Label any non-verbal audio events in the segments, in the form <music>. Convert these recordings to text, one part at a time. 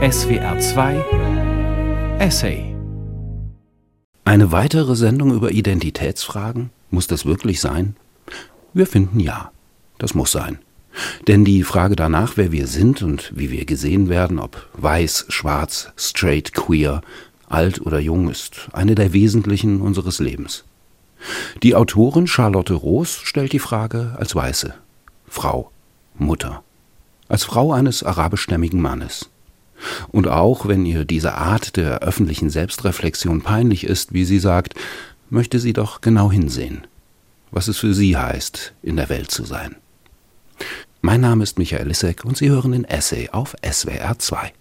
SWR 2 Essay Eine weitere Sendung über Identitätsfragen? Muss das wirklich sein? Wir finden ja. Das muss sein. Denn die Frage danach, wer wir sind und wie wir gesehen werden, ob weiß, schwarz, straight, queer, alt oder jung, ist eine der wesentlichen unseres Lebens. Die Autorin Charlotte Roos stellt die Frage als Weiße, Frau, Mutter, als Frau eines arabischstämmigen Mannes. Und auch wenn ihr diese Art der öffentlichen Selbstreflexion peinlich ist, wie sie sagt, möchte sie doch genau hinsehen, was es für sie heißt, in der Welt zu sein. Mein Name ist Michael Lissek und Sie hören den Essay auf SWR 2.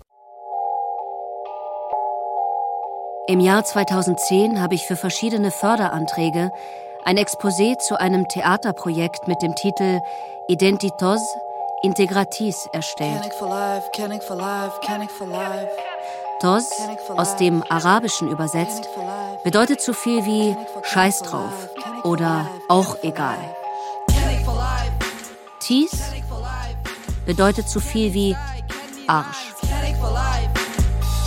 Im Jahr 2010 habe ich für verschiedene Förderanträge ein Exposé zu einem Theaterprojekt mit dem Titel Identitos Integratis erstellt. Tos, aus dem Arabischen übersetzt, bedeutet so viel wie Scheiß drauf oder auch egal. Tis bedeutet so viel wie Arsch.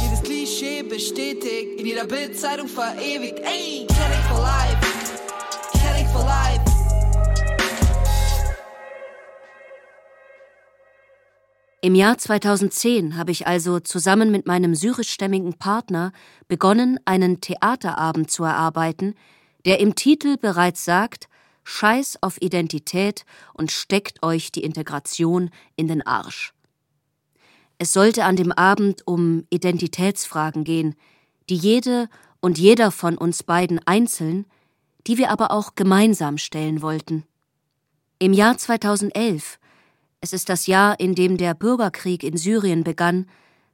Jedes Klischee bestätigt, in jeder Bildzeitung verewigt. Ey, Kenning for life. Kenning for life. Im Jahr 2010 habe ich also zusammen mit meinem syrischstämmigen Partner begonnen, einen Theaterabend zu erarbeiten, der im Titel bereits sagt, Scheiß auf Identität und steckt euch die Integration in den Arsch. Es sollte an dem Abend um Identitätsfragen gehen, die jede und jeder von uns beiden einzeln, die wir aber auch gemeinsam stellen wollten. Im Jahr 2011, es ist das Jahr, in dem der Bürgerkrieg in Syrien begann,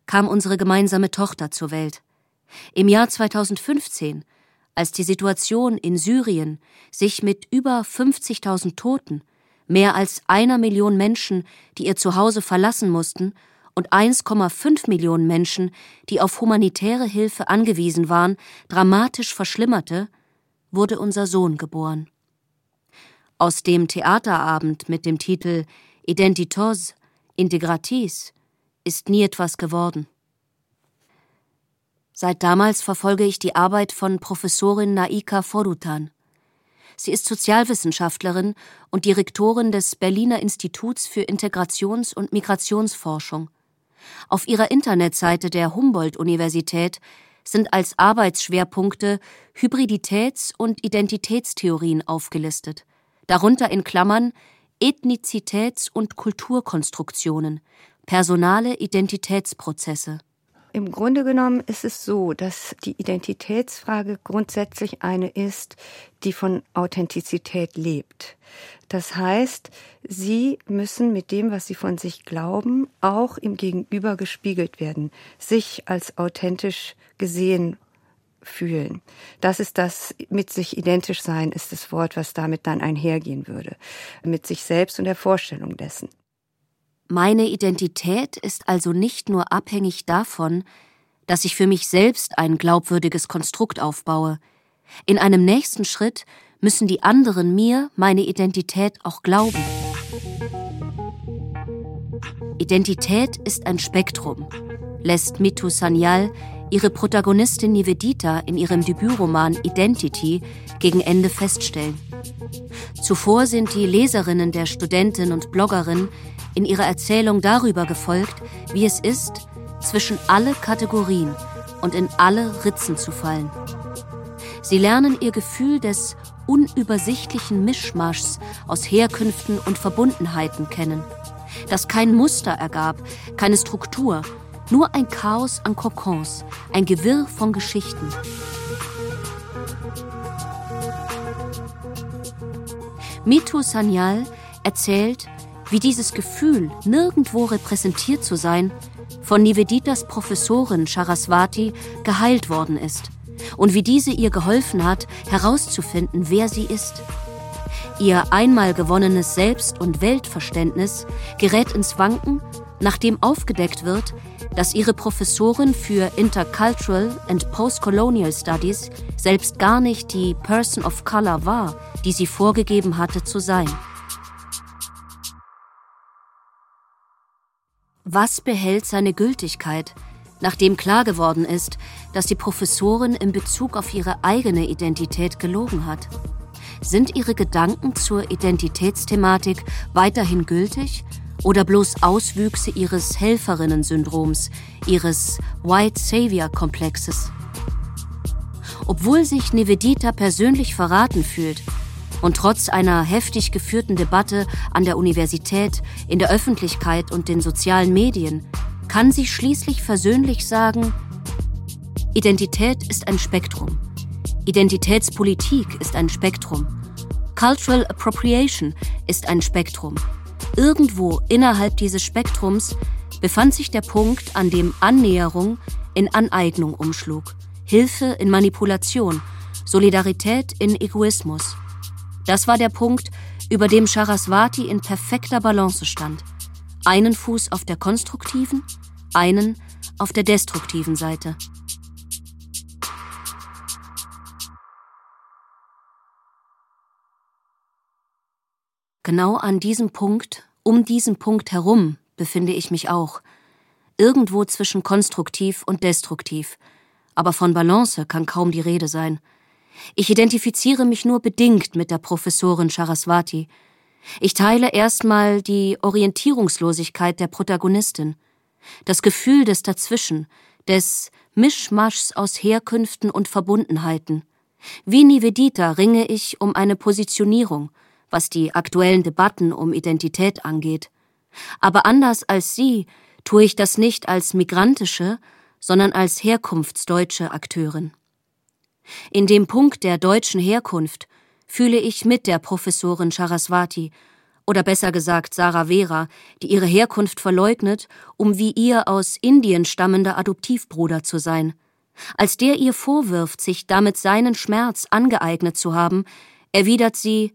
kam unsere gemeinsame Tochter zur Welt. Im Jahr 2015 als die Situation in Syrien sich mit über 50.000 Toten, mehr als einer Million Menschen, die ihr Zuhause verlassen mussten, und 1,5 Millionen Menschen, die auf humanitäre Hilfe angewiesen waren, dramatisch verschlimmerte, wurde unser Sohn geboren. Aus dem Theaterabend mit dem Titel Identitos, Integratis ist nie etwas geworden. Seit damals verfolge ich die Arbeit von Professorin Naika Forutan. Sie ist Sozialwissenschaftlerin und Direktorin des Berliner Instituts für Integrations- und Migrationsforschung. Auf ihrer Internetseite der Humboldt-Universität sind als Arbeitsschwerpunkte Hybriditäts- und Identitätstheorien aufgelistet, darunter in Klammern Ethnizitäts- und Kulturkonstruktionen, personale Identitätsprozesse. Im Grunde genommen ist es so, dass die Identitätsfrage grundsätzlich eine ist, die von Authentizität lebt. Das heißt, sie müssen mit dem, was sie von sich glauben, auch im Gegenüber gespiegelt werden, sich als authentisch gesehen fühlen. Das ist das mit sich identisch sein, ist das Wort, was damit dann einhergehen würde. Mit sich selbst und der Vorstellung dessen. Meine Identität ist also nicht nur abhängig davon, dass ich für mich selbst ein glaubwürdiges Konstrukt aufbaue. In einem nächsten Schritt müssen die anderen mir meine Identität auch glauben. Identität ist ein Spektrum, lässt Mitu Sanyal ihre Protagonistin Nivedita in ihrem Debütroman Identity gegen Ende feststellen. Zuvor sind die Leserinnen der Studentin und Bloggerin in ihrer Erzählung darüber gefolgt, wie es ist, zwischen alle Kategorien und in alle Ritzen zu fallen. Sie lernen ihr Gefühl des unübersichtlichen Mischmaschs aus Herkünften und Verbundenheiten kennen, das kein Muster ergab, keine Struktur, nur ein Chaos an Kokons, ein Gewirr von Geschichten. Mitu Sanyal erzählt, wie dieses Gefühl, nirgendwo repräsentiert zu sein, von Niveditas Professorin Charaswati geheilt worden ist und wie diese ihr geholfen hat, herauszufinden, wer sie ist. Ihr einmal gewonnenes Selbst- und Weltverständnis gerät ins Wanken, nachdem aufgedeckt wird, dass ihre Professorin für Intercultural and Postcolonial Studies selbst gar nicht die Person of Color war, die sie vorgegeben hatte zu sein. Was behält seine Gültigkeit, Nachdem klar geworden ist, dass die Professorin in Bezug auf ihre eigene Identität gelogen hat. Sind ihre Gedanken zur Identitätsthematik weiterhin gültig oder bloß Auswüchse ihres Helferinnen-Syndroms, ihres White Savior-Komplexes? Obwohl sich Nivedita persönlich verraten fühlt und trotz einer heftig geführten Debatte an der Universität, in der Öffentlichkeit und den sozialen Medien, kann sie schließlich versöhnlich sagen, Identität ist ein Spektrum. Identitätspolitik ist ein Spektrum. Cultural Appropriation ist ein Spektrum. Irgendwo innerhalb dieses Spektrums befand sich der Punkt, an dem Annäherung in Aneignung umschlug, Hilfe in Manipulation, Solidarität in Egoismus. Das war der Punkt, über dem Saraswati in perfekter Balance stand. Einen Fuß auf der konstruktiven, einen auf der destruktiven Seite. Genau an diesem Punkt, um diesen Punkt herum, befinde ich mich auch. Irgendwo zwischen konstruktiv und destruktiv. Aber von Balance kann kaum die Rede sein. Ich identifiziere mich nur bedingt mit der Professorin Charaswati. Ich teile erstmal die Orientierungslosigkeit der Protagonistin, das Gefühl des Dazwischen, des Mischmaschs aus Herkünften und Verbundenheiten. Wie Nivedita ringe ich um eine Positionierung – was die aktuellen Debatten um Identität angeht. Aber anders als Sie tue ich das nicht als migrantische, sondern als herkunftsdeutsche Akteurin. In dem Punkt der deutschen Herkunft fühle ich mit der Professorin Charaswati, oder besser gesagt Sarah Vera, die ihre Herkunft verleugnet, um wie ihr aus Indien stammender Adoptivbruder zu sein. Als der ihr vorwirft, sich damit seinen Schmerz angeeignet zu haben, erwidert sie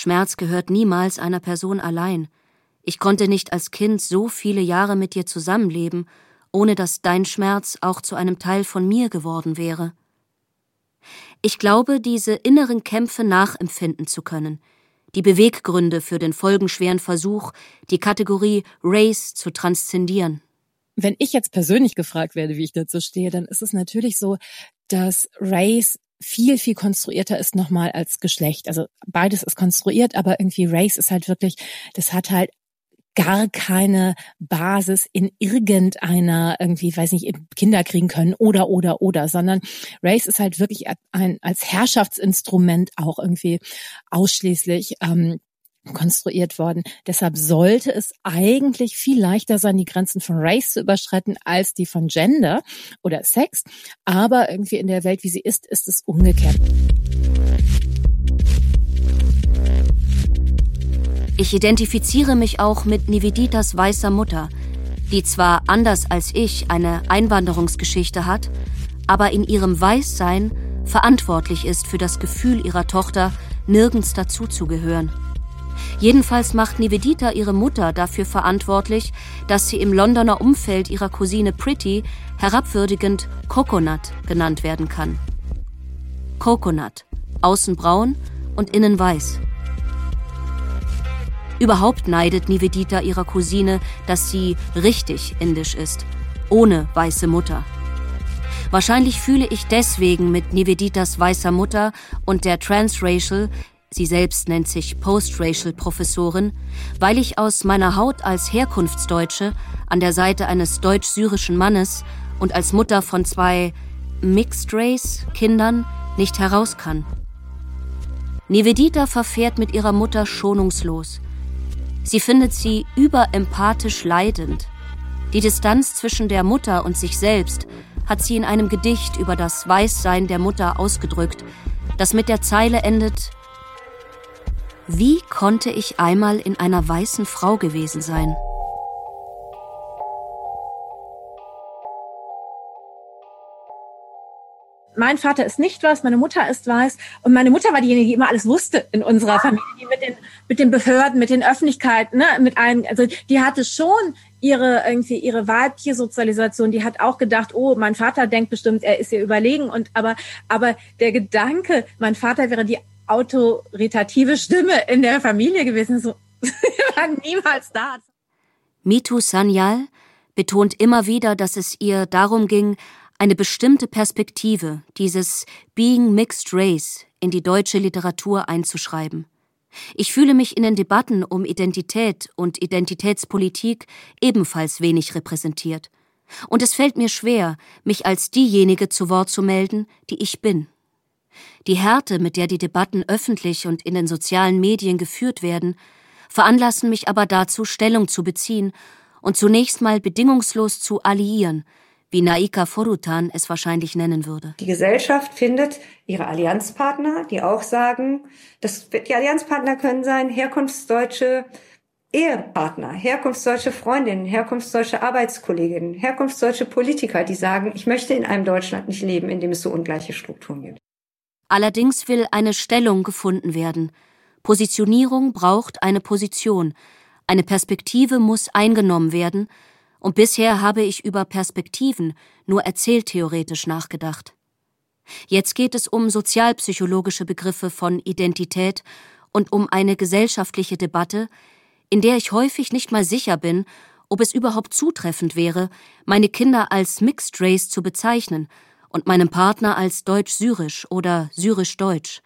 Schmerz gehört niemals einer Person allein. Ich konnte nicht als Kind so viele Jahre mit dir zusammenleben, ohne dass dein Schmerz auch zu einem Teil von mir geworden wäre. Ich glaube, diese inneren Kämpfe nachempfinden zu können, die Beweggründe für den folgenschweren Versuch, die Kategorie Race zu transzendieren. Wenn ich jetzt persönlich gefragt werde, wie ich dazu stehe, dann ist es natürlich so, dass Race viel, viel konstruierter ist nochmal als Geschlecht. Also beides ist konstruiert, aber irgendwie Race ist halt wirklich, das hat halt gar keine Basis in irgendeiner irgendwie, weiß nicht, Kinder kriegen können oder oder oder, sondern Race ist halt wirklich ein als Herrschaftsinstrument auch irgendwie ausschließlich ähm, konstruiert worden. Deshalb sollte es eigentlich viel leichter sein, die Grenzen von Race zu überschreiten als die von Gender oder Sex. Aber irgendwie in der Welt, wie sie ist, ist es umgekehrt. Ich identifiziere mich auch mit Niveditas weißer Mutter, die zwar anders als ich eine Einwanderungsgeschichte hat, aber in ihrem Weißsein verantwortlich ist für das Gefühl ihrer Tochter, nirgends dazuzugehören. Jedenfalls macht Nivedita ihre Mutter dafür verantwortlich, dass sie im Londoner Umfeld ihrer Cousine Pretty herabwürdigend Coconut genannt werden kann. Coconut, außen braun und innen weiß. Überhaupt neidet Nivedita ihrer Cousine, dass sie richtig indisch ist, ohne weiße Mutter. Wahrscheinlich fühle ich deswegen mit Niveditas weißer Mutter und der Transracial sie selbst nennt sich Post-Racial-Professorin, weil ich aus meiner Haut als Herkunftsdeutsche an der Seite eines deutsch-syrischen Mannes und als Mutter von zwei Mixed-Race-Kindern nicht heraus kann. Nivedita verfährt mit ihrer Mutter schonungslos. Sie findet sie überempathisch leidend. Die Distanz zwischen der Mutter und sich selbst hat sie in einem Gedicht über das Weißsein der Mutter ausgedrückt, das mit der Zeile endet wie konnte ich einmal in einer weißen Frau gewesen sein? mein Vater ist nicht weiß, meine Mutter ist weiß. Und meine Mutter war diejenige, die immer alles wusste in unserer Familie, die mit den mit den Behörden, mit den Öffentlichkeiten, ne, mit allen, also die hatte schon ihre irgendwie ihre weibliche Sozialisation, die hat auch gedacht, oh, mein Vater denkt bestimmt, er ist ihr überlegen. Und aber aber der Gedanke, mein Vater wäre die autoritative Stimme in der Familie gewesen. So <laughs> war niemals da. Mitu Sanyal betont immer wieder, dass es ihr darum ging, eine bestimmte Perspektive, dieses Being Mixed Race, in die deutsche Literatur einzuschreiben. Ich fühle mich in den Debatten um Identität und Identitätspolitik ebenfalls wenig repräsentiert. Und es fällt mir schwer, mich als diejenige zu Wort zu melden, die ich bin. Die Härte, mit der die Debatten öffentlich und in den sozialen Medien geführt werden, veranlassen mich aber dazu, Stellung zu beziehen und zunächst mal bedingungslos zu alliieren, wie Naika Forutan es wahrscheinlich nennen würde. Die Gesellschaft findet ihre Allianzpartner, die auch sagen, das, die Allianzpartner können sein herkunftsdeutsche Ehepartner, herkunftsdeutsche Freundinnen, herkunftsdeutsche Arbeitskolleginnen, herkunftsdeutsche Politiker, die sagen, ich möchte in einem Deutschland nicht leben, in dem es so ungleiche Strukturen gibt. Allerdings will eine Stellung gefunden werden. Positionierung braucht eine Position, eine Perspektive muss eingenommen werden, und bisher habe ich über Perspektiven nur erzähltheoretisch nachgedacht. Jetzt geht es um sozialpsychologische Begriffe von Identität und um eine gesellschaftliche Debatte, in der ich häufig nicht mal sicher bin, ob es überhaupt zutreffend wäre, meine Kinder als Mixed Race zu bezeichnen und meinen Partner als Deutsch-Syrisch oder Syrisch-Deutsch.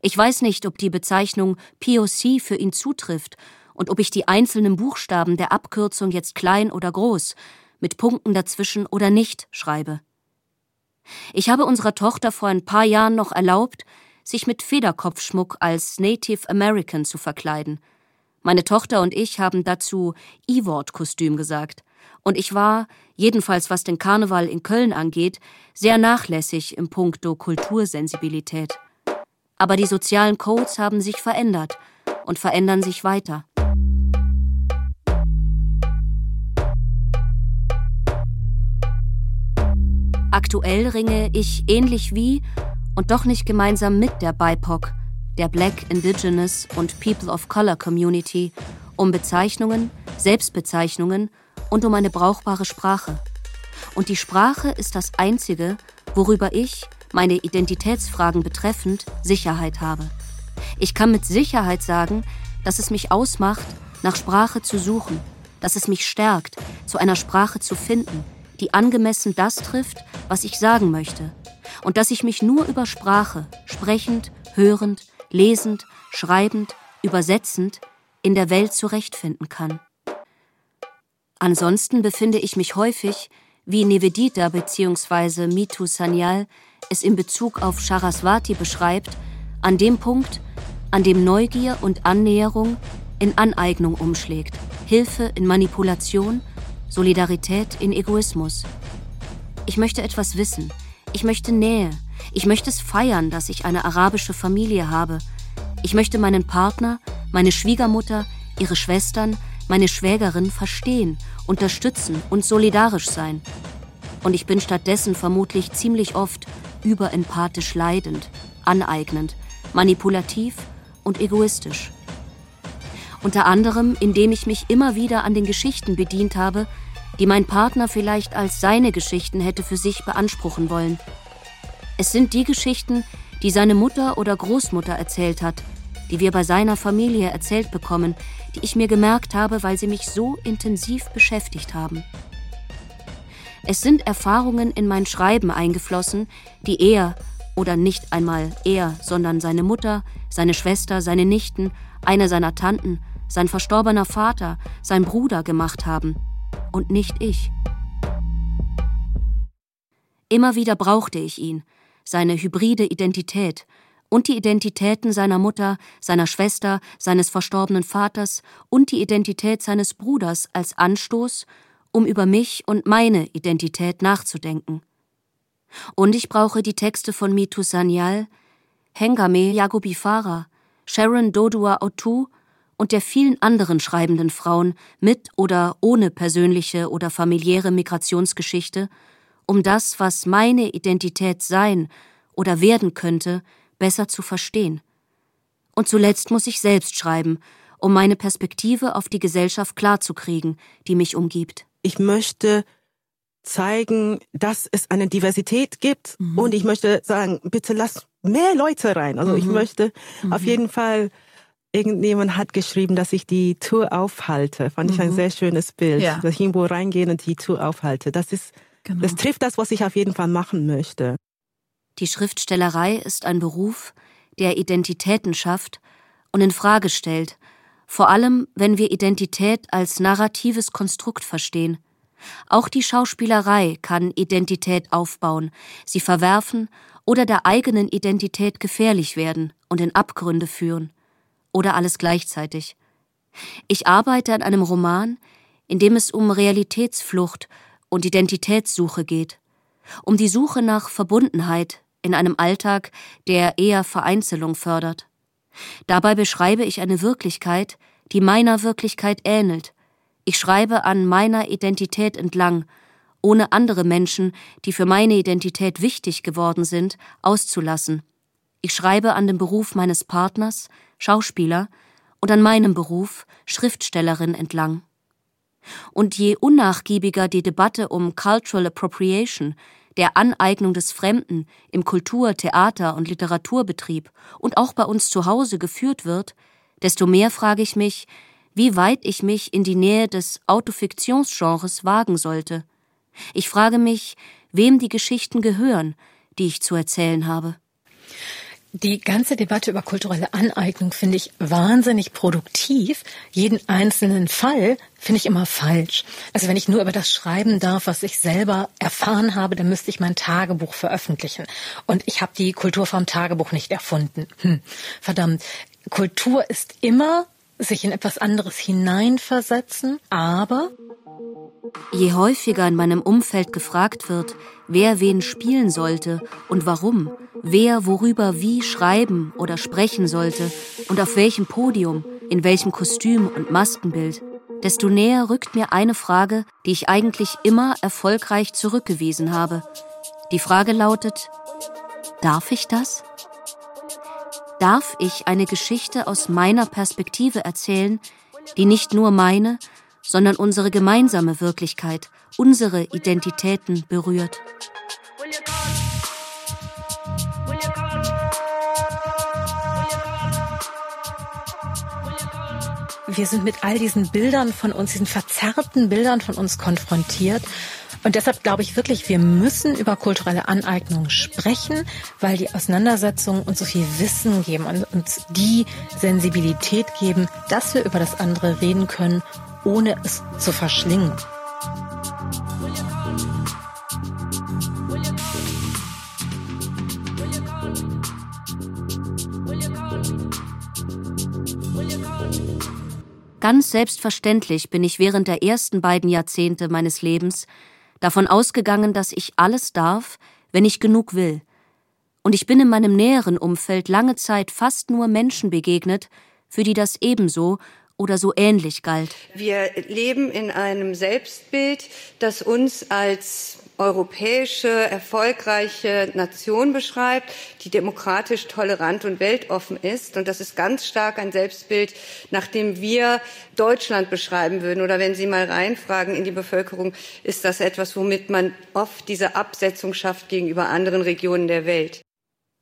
Ich weiß nicht, ob die Bezeichnung POC für ihn zutrifft und ob ich die einzelnen Buchstaben der Abkürzung jetzt klein oder groß, mit Punkten dazwischen oder nicht schreibe. Ich habe unserer Tochter vor ein paar Jahren noch erlaubt, sich mit Federkopfschmuck als Native American zu verkleiden. Meine Tochter und ich haben dazu E-Wort-Kostüm gesagt. Und ich war, jedenfalls was den Karneval in Köln angeht, sehr nachlässig im Punkto Kultursensibilität. Aber die sozialen Codes haben sich verändert und verändern sich weiter. Aktuell ringe ich ähnlich wie und doch nicht gemeinsam mit der BIPOC, der Black, Indigenous und People of Color Community, um Bezeichnungen, Selbstbezeichnungen und um eine brauchbare Sprache. Und die Sprache ist das Einzige, worüber ich, meine Identitätsfragen betreffend, Sicherheit habe. Ich kann mit Sicherheit sagen, dass es mich ausmacht, nach Sprache zu suchen, dass es mich stärkt, zu einer Sprache zu finden, die angemessen das trifft, was ich sagen möchte, und dass ich mich nur über Sprache, sprechend, hörend, lesend, schreibend, übersetzend, in der Welt zurechtfinden kann. Ansonsten befinde ich mich häufig, wie Nivedita bzw. Mitu Sanyal es in Bezug auf Saraswati beschreibt, an dem Punkt, an dem Neugier und Annäherung in Aneignung umschlägt, Hilfe in Manipulation Solidarität in Egoismus. Ich möchte etwas wissen. Ich möchte Nähe. Ich möchte es feiern, dass ich eine arabische Familie habe. Ich möchte meinen Partner, meine Schwiegermutter, ihre Schwestern, meine Schwägerin verstehen, unterstützen und solidarisch sein. Und ich bin stattdessen vermutlich ziemlich oft überempathisch leidend, aneignend, manipulativ und egoistisch. Unter anderem, indem ich mich immer wieder an den Geschichten bedient habe, die mein Partner vielleicht als seine Geschichten hätte für sich beanspruchen wollen. Es sind die Geschichten, die seine Mutter oder Großmutter erzählt hat, die wir bei seiner Familie erzählt bekommen, die ich mir gemerkt habe, weil sie mich so intensiv beschäftigt haben. Es sind Erfahrungen in mein Schreiben eingeflossen, die er, oder nicht einmal er, sondern seine Mutter, seine Schwester, seine Nichten, eine seiner Tanten, sein verstorbener Vater, sein Bruder gemacht haben und nicht ich. Immer wieder brauchte ich ihn, seine hybride Identität und die Identitäten seiner Mutter, seiner Schwester, seines verstorbenen Vaters und die Identität seines Bruders als Anstoß, um über mich und meine Identität nachzudenken. Und ich brauche die Texte von Mitu Sanyal, Hengame Yagubifara, Sharon Dodua Otu und der vielen anderen schreibenden Frauen mit oder ohne persönliche oder familiäre Migrationsgeschichte, um das, was meine Identität sein oder werden könnte, besser zu verstehen. Und zuletzt muss ich selbst schreiben, um meine Perspektive auf die Gesellschaft klarzukriegen, die mich umgibt. Ich möchte zeigen, dass es eine Diversität gibt mhm. und ich möchte sagen, bitte lass mehr Leute rein. Also mhm. ich möchte mhm. auf jeden Fall irgendjemand hat geschrieben, dass ich die Tür aufhalte. Fand ich ein mhm. sehr schönes Bild. Ja. Dass ich irgendwo reingehe und die Tür aufhalte. Das ist, genau. das trifft das, was ich auf jeden Fall machen möchte. Die Schriftstellerei ist ein Beruf, der Identitäten schafft und in Frage stellt, vor allem wenn wir Identität als narratives Konstrukt verstehen. Auch die Schauspielerei kann Identität aufbauen, sie verwerfen oder der eigenen Identität gefährlich werden und in Abgründe führen. Oder alles gleichzeitig. Ich arbeite an einem Roman, in dem es um Realitätsflucht und Identitätssuche geht, um die Suche nach Verbundenheit in einem Alltag, der eher Vereinzelung fördert. Dabei beschreibe ich eine Wirklichkeit, die meiner Wirklichkeit ähnelt. Ich schreibe an meiner Identität entlang ohne andere Menschen, die für meine Identität wichtig geworden sind, auszulassen. Ich schreibe an dem Beruf meines Partners, Schauspieler, und an meinem Beruf, Schriftstellerin, entlang. Und je unnachgiebiger die Debatte um Cultural Appropriation, der Aneignung des Fremden im Kultur-, Theater- und Literaturbetrieb und auch bei uns zu Hause geführt wird, desto mehr frage ich mich, wie weit ich mich in die Nähe des Autofiktionsgenres wagen sollte – ich frage mich, wem die Geschichten gehören, die ich zu erzählen habe. Die ganze Debatte über kulturelle Aneignung finde ich wahnsinnig produktiv. Jeden einzelnen Fall finde ich immer falsch. Also wenn ich nur über das schreiben darf, was ich selber erfahren habe, dann müsste ich mein Tagebuch veröffentlichen. Und ich habe die Kulturform Tagebuch nicht erfunden. Hm, verdammt. Kultur ist immer sich in etwas anderes hineinversetzen, aber Je häufiger in meinem Umfeld gefragt wird, wer wen spielen sollte und warum, wer worüber wie schreiben oder sprechen sollte und auf welchem Podium, in welchem Kostüm und Maskenbild, desto näher rückt mir eine Frage, die ich eigentlich immer erfolgreich zurückgewiesen habe. Die Frage lautet, darf ich das? Darf ich eine Geschichte aus meiner Perspektive erzählen, die nicht nur meine, sondern unsere gemeinsame Wirklichkeit, unsere Identitäten berührt. Wir sind mit all diesen Bildern von uns, diesen verzerrten Bildern von uns konfrontiert. Und deshalb glaube ich wirklich, wir müssen über kulturelle Aneignung sprechen, weil die Auseinandersetzungen uns so viel Wissen geben und uns die Sensibilität geben, dass wir über das andere reden können ohne es zu verschlingen. Ganz selbstverständlich bin ich während der ersten beiden Jahrzehnte meines Lebens davon ausgegangen, dass ich alles darf, wenn ich genug will. Und ich bin in meinem näheren Umfeld lange Zeit fast nur Menschen begegnet, für die das ebenso oder so ähnlich galt. Wir leben in einem Selbstbild, das uns als europäische, erfolgreiche Nation beschreibt, die demokratisch, tolerant und weltoffen ist. Und das ist ganz stark ein Selbstbild, nach dem wir Deutschland beschreiben würden. Oder wenn Sie mal reinfragen in die Bevölkerung, ist das etwas, womit man oft diese Absetzung schafft gegenüber anderen Regionen der Welt.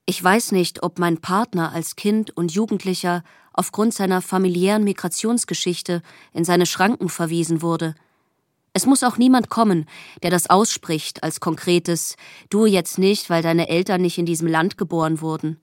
Ich weiß nicht, ob mein Partner als Kind und Jugendlicher aufgrund seiner familiären Migrationsgeschichte in seine Schranken verwiesen wurde. Es muss auch niemand kommen, der das ausspricht als konkretes Du jetzt nicht, weil deine Eltern nicht in diesem Land geboren wurden.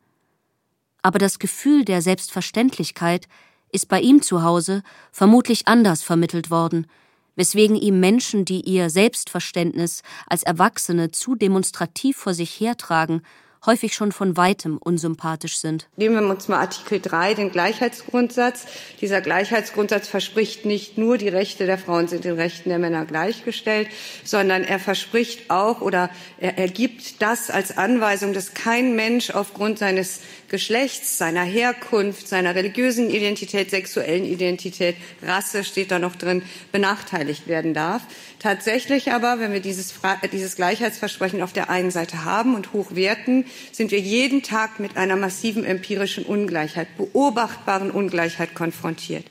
Aber das Gefühl der Selbstverständlichkeit ist bei ihm zu Hause vermutlich anders vermittelt worden, weswegen ihm Menschen, die ihr Selbstverständnis als Erwachsene zu demonstrativ vor sich hertragen häufig schon von weitem unsympathisch sind. Nehmen wir uns mal Artikel 3, den Gleichheitsgrundsatz. Dieser Gleichheitsgrundsatz verspricht nicht nur, die Rechte der Frauen sind den Rechten der Männer gleichgestellt, sondern er verspricht auch oder er ergibt das als Anweisung, dass kein Mensch aufgrund seines Geschlechts, seiner Herkunft, seiner religiösen Identität, sexuellen Identität, Rasse steht da noch drin, benachteiligt werden darf. Tatsächlich aber, wenn wir dieses, dieses Gleichheitsversprechen auf der einen Seite haben und hochwerten, sind wir jeden Tag mit einer massiven empirischen Ungleichheit, beobachtbaren Ungleichheit konfrontiert.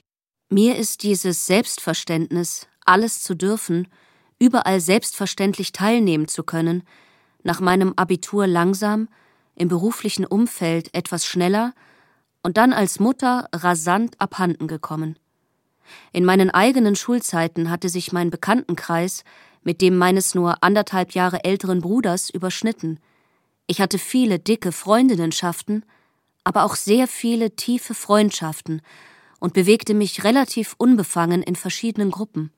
Mir ist dieses Selbstverständnis, alles zu dürfen, überall selbstverständlich teilnehmen zu können, nach meinem Abitur langsam, im beruflichen Umfeld etwas schneller und dann als Mutter rasant abhanden gekommen. In meinen eigenen Schulzeiten hatte sich mein Bekanntenkreis mit dem meines nur anderthalb Jahre älteren Bruders überschnitten. Ich hatte viele dicke Freundinnenschaften, aber auch sehr viele tiefe Freundschaften und bewegte mich relativ unbefangen in verschiedenen Gruppen.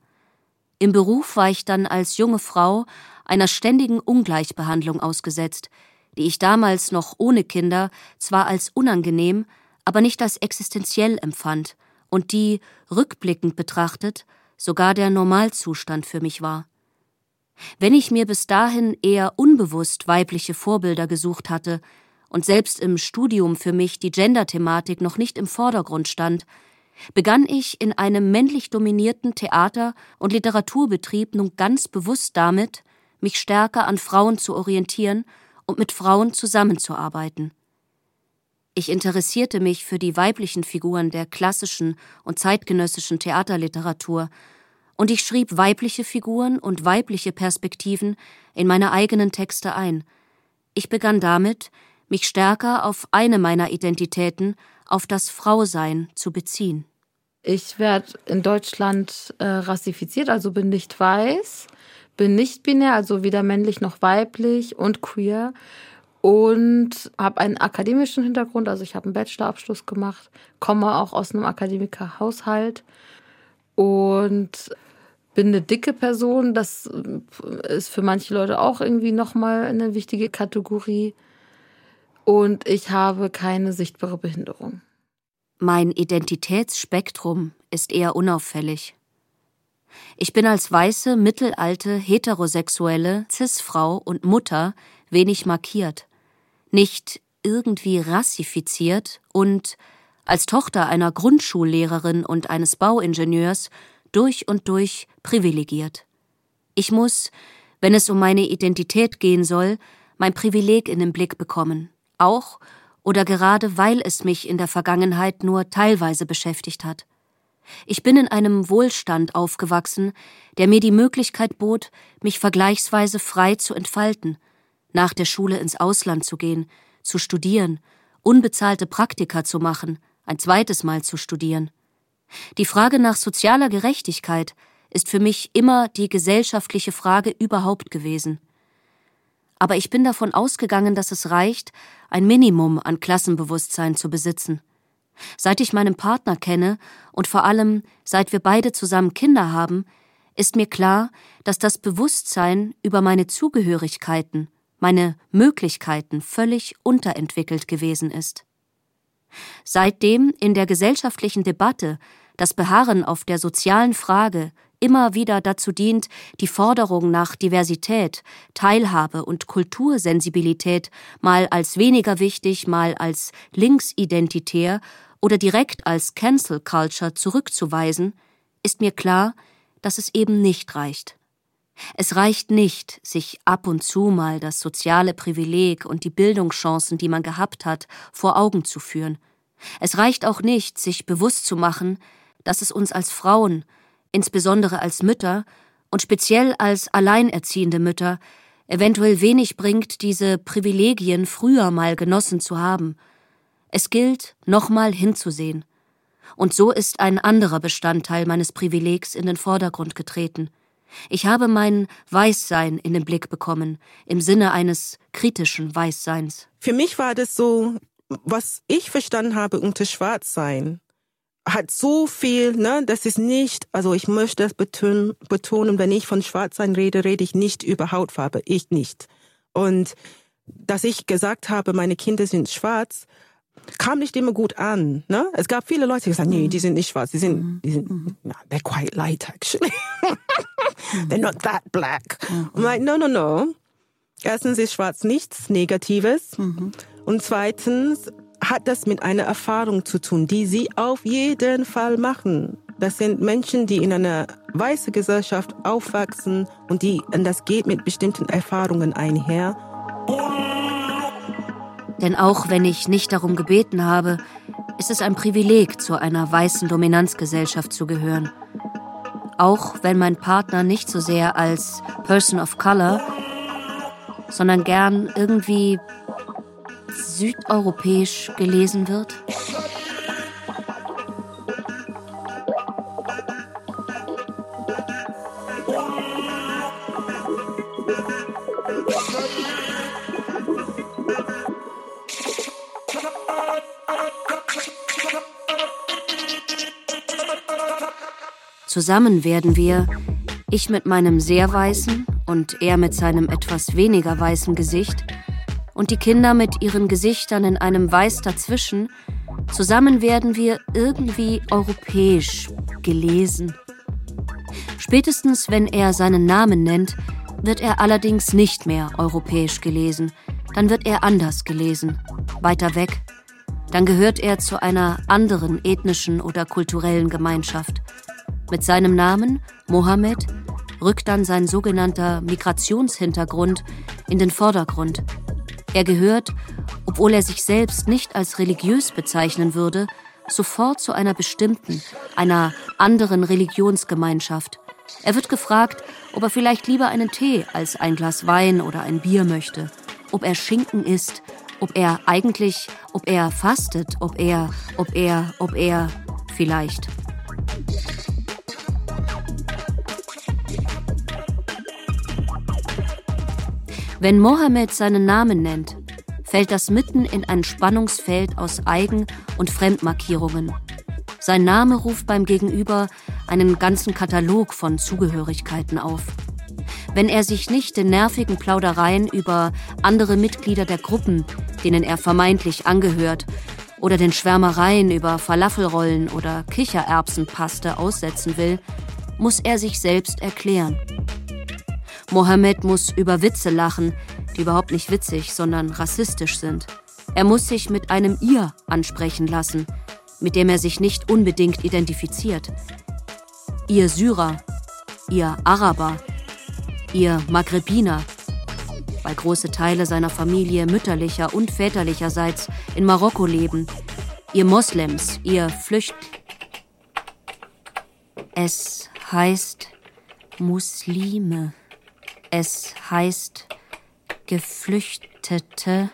Im Beruf war ich dann als junge Frau einer ständigen Ungleichbehandlung ausgesetzt, die ich damals noch ohne Kinder zwar als unangenehm, aber nicht als existenziell empfand und die, rückblickend betrachtet, sogar der Normalzustand für mich war. Wenn ich mir bis dahin eher unbewusst weibliche Vorbilder gesucht hatte und selbst im Studium für mich die Gender-Thematik noch nicht im Vordergrund stand, begann ich in einem männlich dominierten Theater- und Literaturbetrieb nun ganz bewusst damit, mich stärker an Frauen zu orientieren und mit Frauen zusammenzuarbeiten. Ich interessierte mich für die weiblichen Figuren der klassischen und zeitgenössischen Theaterliteratur, und ich schrieb weibliche Figuren und weibliche Perspektiven in meine eigenen Texte ein. Ich begann damit, mich stärker auf eine meiner Identitäten, auf das Frausein, zu beziehen. Ich werde in Deutschland äh, rassifiziert, also bin nicht weiß, bin nicht binär, also weder männlich noch weiblich und queer und habe einen akademischen Hintergrund, also ich habe einen Bachelorabschluss gemacht, komme auch aus einem Akademikerhaushalt und bin eine dicke Person. Das ist für manche Leute auch irgendwie nochmal eine wichtige Kategorie. Und ich habe keine sichtbare Behinderung. Mein Identitätsspektrum ist eher unauffällig. Ich bin als weiße, mittelalte, heterosexuelle, Cis-Frau und Mutter wenig markiert nicht irgendwie rassifiziert und als Tochter einer Grundschullehrerin und eines Bauingenieurs durch und durch privilegiert. Ich muss, wenn es um meine Identität gehen soll, mein Privileg in den Blick bekommen, auch oder gerade weil es mich in der Vergangenheit nur teilweise beschäftigt hat. Ich bin in einem Wohlstand aufgewachsen, der mir die Möglichkeit bot, mich vergleichsweise frei zu entfalten – nach der Schule ins Ausland zu gehen, zu studieren, unbezahlte Praktika zu machen, ein zweites Mal zu studieren. Die Frage nach sozialer Gerechtigkeit ist für mich immer die gesellschaftliche Frage überhaupt gewesen. Aber ich bin davon ausgegangen, dass es reicht, ein Minimum an Klassenbewusstsein zu besitzen. Seit ich meinen Partner kenne und vor allem seit wir beide zusammen Kinder haben, ist mir klar, dass das Bewusstsein über meine Zugehörigkeiten meine Möglichkeiten völlig unterentwickelt gewesen ist. Seitdem in der gesellschaftlichen Debatte das Beharren auf der sozialen Frage immer wieder dazu dient, die Forderung nach Diversität, Teilhabe und Kultursensibilität mal als weniger wichtig, mal als linksidentitär oder direkt als Cancel Culture zurückzuweisen, ist mir klar, dass es eben nicht reicht. Es reicht nicht, sich ab und zu mal das soziale Privileg und die Bildungschancen, die man gehabt hat, vor Augen zu führen. Es reicht auch nicht, sich bewusst zu machen, dass es uns als Frauen, insbesondere als Mütter und speziell als alleinerziehende Mütter, eventuell wenig bringt, diese Privilegien früher mal genossen zu haben. Es gilt, nochmal hinzusehen. Und so ist ein anderer Bestandteil meines Privilegs in den Vordergrund getreten – ich habe mein Weißsein in den Blick bekommen, im Sinne eines kritischen Weißseins. Für mich war das so, was ich verstanden habe unter Schwarzsein, hat so viel, ne, das ist nicht, also ich möchte das betonen, betonen, wenn ich von Schwarzsein rede, rede ich nicht über Hautfarbe, ich nicht. Und dass ich gesagt habe, meine Kinder sind schwarz, kam nicht immer gut an. Ne? Es gab viele Leute, die gesagt haben, nee, die sind nicht schwarz, die sind, die sind, mhm. no, they're quite light actually. they're not that black. Mhm. I'm like, no, no, no. Erstens ist schwarz nichts Negatives. Mhm. Und zweitens hat das mit einer Erfahrung zu tun, die sie auf jeden Fall machen. Das sind Menschen, die in einer weißen Gesellschaft aufwachsen und die, und das geht mit bestimmten Erfahrungen einher. Denn auch wenn ich nicht darum gebeten habe, ist es ein Privileg, zu einer weißen Dominanzgesellschaft zu gehören. Auch wenn mein Partner nicht so sehr als Person of Color, sondern gern irgendwie südeuropäisch gelesen wird. Zusammen werden wir, ich mit meinem sehr weißen und er mit seinem etwas weniger weißen Gesicht und die Kinder mit ihren Gesichtern in einem Weiß dazwischen, zusammen werden wir irgendwie europäisch gelesen. Spätestens wenn er seinen Namen nennt, wird er allerdings nicht mehr europäisch gelesen, dann wird er anders gelesen, weiter weg. Dann gehört er zu einer anderen ethnischen oder kulturellen Gemeinschaft. Mit seinem Namen, Mohammed, rückt dann sein sogenannter Migrationshintergrund in den Vordergrund. Er gehört, obwohl er sich selbst nicht als religiös bezeichnen würde, sofort zu einer bestimmten, einer anderen Religionsgemeinschaft. Er wird gefragt, ob er vielleicht lieber einen Tee als ein Glas Wein oder ein Bier möchte, ob er Schinken isst, ob er eigentlich, ob er fastet, ob er, ob er, ob er, vielleicht. Wenn Mohammed seinen Namen nennt, fällt das mitten in ein Spannungsfeld aus Eigen- und Fremdmarkierungen. Sein Name ruft beim Gegenüber einen ganzen Katalog von Zugehörigkeiten auf. Wenn er sich nicht in nervigen Plaudereien über andere Mitglieder der Gruppen, denen er vermeintlich angehört, oder den Schwärmereien über Falafelrollen oder Kichererbsenpaste aussetzen will, muss er sich selbst erklären. Mohammed muss über Witze lachen, die überhaupt nicht witzig, sondern rassistisch sind. Er muss sich mit einem Ihr ansprechen lassen, mit dem er sich nicht unbedingt identifiziert. Ihr Syrer, ihr Araber, ihr Maghrebiner, weil große Teile seiner Familie mütterlicher und väterlicherseits in Marokko leben, ihr Moslems, ihr Flücht. Es heißt Muslime. Es heißt Geflüchtete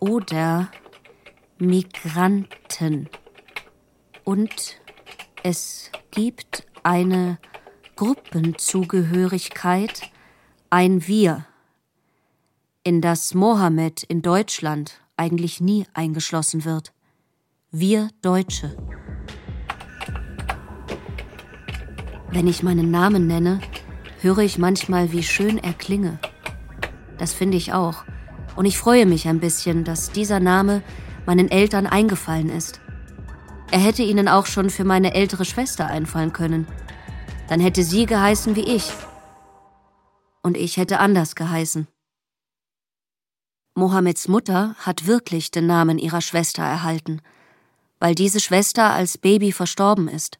oder Migranten. Und es gibt eine Gruppenzugehörigkeit, ein Wir, in das Mohammed in Deutschland eigentlich nie eingeschlossen wird. Wir Deutsche. Wenn ich meinen Namen nenne, höre ich manchmal, wie schön er klinge. Das finde ich auch. Und ich freue mich ein bisschen, dass dieser Name meinen Eltern eingefallen ist. Er hätte ihnen auch schon für meine ältere Schwester einfallen können. Dann hätte sie geheißen wie ich. Und ich hätte anders geheißen. Mohammeds Mutter hat wirklich den Namen ihrer Schwester erhalten, weil diese Schwester als Baby verstorben ist.